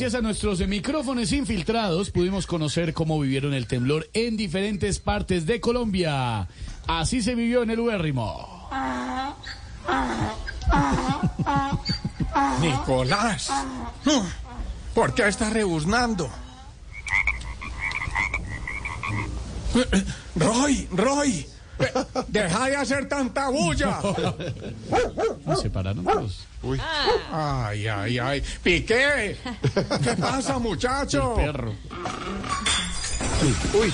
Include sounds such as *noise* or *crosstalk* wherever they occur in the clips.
Gracias a nuestros micrófonos infiltrados pudimos conocer cómo vivieron el temblor en diferentes partes de Colombia. Así se vivió en el Ubérrimo. Nicolás, ¿por qué estás rebuznando? Roy, Roy, deja de hacer tanta bulla. *laughs* Se separaron todos. Uy. Ay, ay, ay. Piqué. ¿Qué pasa, muchacho? Perro. Uy.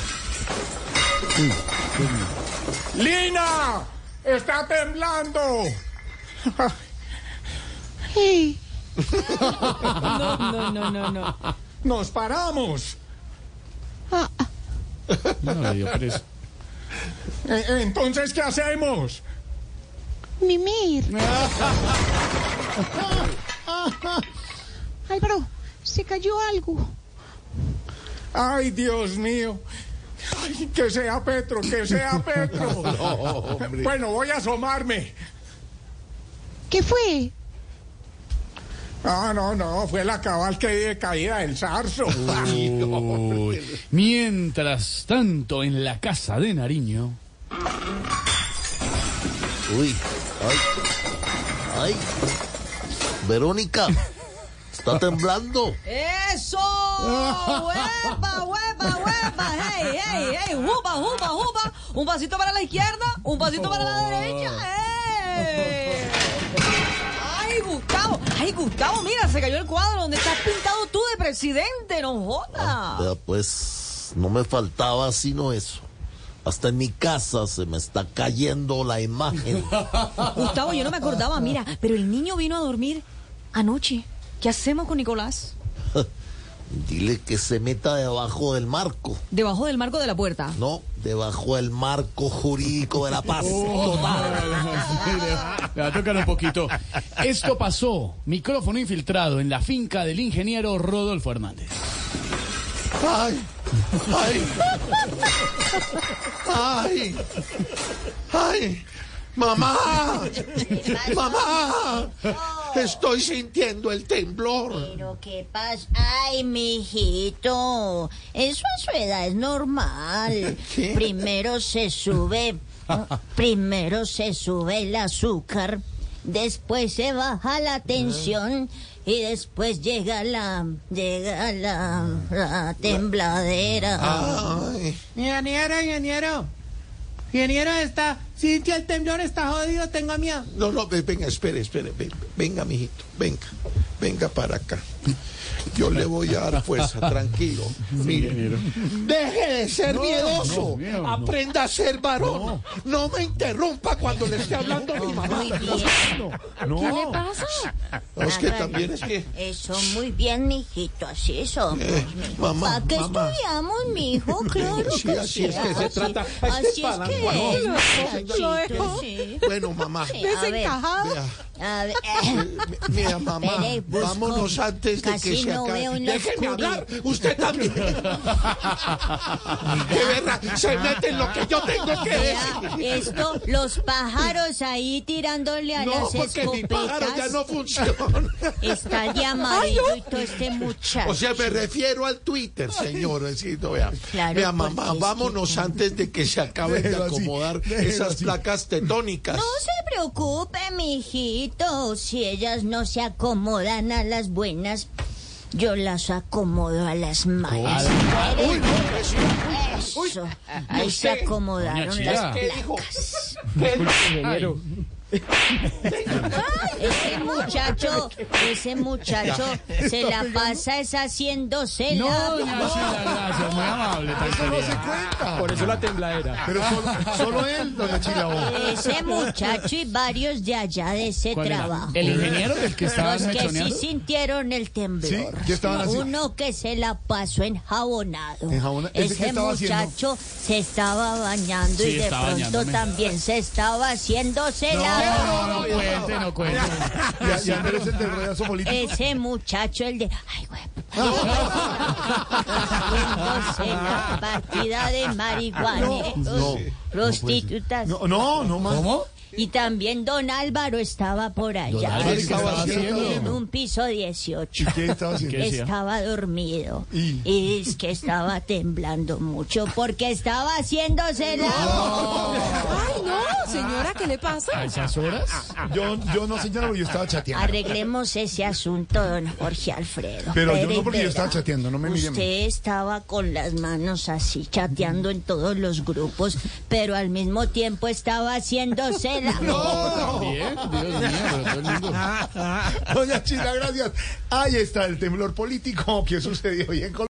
Lina, está temblando. *laughs* No, no, no, no, no. Nos paramos. No, le dio pereza. E- Entonces, ¿qué hacemos? Mimir. *laughs* Álvaro, se cayó algo. Ay, Dios mío. Ay, que sea Petro, que sea *laughs* Petro. bueno, voy a asomarme. ¿Qué fue? No, no, no, fue la cabal que de caída del zarzo. Uy. Mientras tanto, en la casa de Nariño. Uy, ay, ay. Verónica, está temblando. ¡Eso! ¡Huepa, huepa, huepa! ¡Hey, hey, hey! ¡Jupa, jupa, jupa! Un pasito para la izquierda, un pasito para la derecha. ¡Eh! ¡Ay, Gustavo! ¡Ay, Gustavo! Mira, se cayó el cuadro donde estás pintado tú de presidente, no jodas. Vea, pues, no me faltaba sino eso. Hasta en mi casa se me está cayendo la imagen. *laughs* Gustavo, yo no me acordaba, mira, pero el niño vino a dormir anoche. ¿Qué hacemos con Nicolás? *laughs* Dile que se meta debajo del marco. Debajo del marco de la puerta. No, debajo del marco jurídico de la paz. *laughs* Total. Le va a tocar un poquito. Esto pasó, micrófono infiltrado en la finca del ingeniero Rodolfo Hernández. Ay, ay, ay, ay, mamá, mamá, estoy sintiendo el temblor. Pero qué pasa, ay, mijito, eso a su edad es normal. ¿Qué? Primero se sube, primero se sube el azúcar, después se baja la tensión y después llega la, llega la, la tembladera. Ingeniero, ingeniero. Ingeniero, está. Cintia, el temblor está jodido, tengo miedo. no, no, ve- venga, espere, espere, ven- venga, mijito, venga, venga para acá. Yo le voy a dar fuerza, tranquilo. Mire, deje de ser miedoso. no, miedo, no. Aprenda a ser varón. No. me interrumpa cuando le esté hablando a mi mamá. Muy bien. ¿Qué le pasa? No, es que también es que. Eso, muy bien, mijito, así somos. Eh, mamá, ¿Para qué mamá. estudiamos, mijo? Claro Sí, que así sí, es que se así- trata. Este Así es que ¿no? es, Lo sí. Bueno, mamá. Sí, Desencajado. Vea, a ver, eh, mira, mamá, Espere, busco. vámonos antes de Casi que se no acabe. Déjeme hablar, usted también. *laughs* De verdad, se mete en lo que yo tengo que vea, decir. esto, los pájaros ahí tirándole a No, las porque mi pájaro ya escopetas. no funciona. Está de amarillo este muchacho. O sea, me refiero al Twitter, señor. Sí, no, vea. Claro, Vea, mamá, es que- vámonos antes de que se acaben de Déjelo así, acomodar déjelo esas así. placas tetónicas. No se preocupe, mijito. Si ellas no se acomodan a las buenas, yo las acomodo a las malas. Uy, eso. Ahí se acomodaron las Chía. ¿Qué dijo? placas. Ese muchacho, ese muchacho se la pasa es haciéndose No, la... Chila, gracias, muy amable. tranquilidad. Por eso la tembladera. Pero solo, solo él, doña Chila. Ese muchacho y varios de allá de ese ¿Cuál era? trabajo. ¿El ingeniero del que estaba Los que sí sintieron el temblor. Sí, ¿qué estaban haciendo? Uno que se la pasó enjabonado. Enjabona- ¿ese Ese estaba haciendo? muchacho se estaba bañando Sí, y de pronto bañándome. también se estaba haciéndose la... No, no cuente, no cuente. Ya, ya merece el terrorazo político. Ese muchacho, el de... Ay, güey. Haciéndose la partida de marihuana. No. Prostitutas. No, no, no más. ¿Cómo? Y también don Álvaro estaba por allá. ¿qué estaba haciendo? En un piso 18. ¿Y qué estaba *laughs* haciendo? Estaba dormido ¿Y? y es que estaba temblando mucho porque estaba haciéndose la... Ay, no, señora, ¿qué le pasa? ¿A esas horas? Yo, yo no señalo, yo estaba chateando. Arreglemos ese asunto, don Jorge Alfredo. Pero yo Espere no, porque yo estaba chateando, no me mire. Usted estaba con las manos así, chateando en todos los grupos, pero al mismo tiempo estaba haciéndose la... Bien, Dios mío, pero todo el mundo... *laughs* Doña Chila, gracias. Ahí está el temblor político que sucedió hoy en Colombia.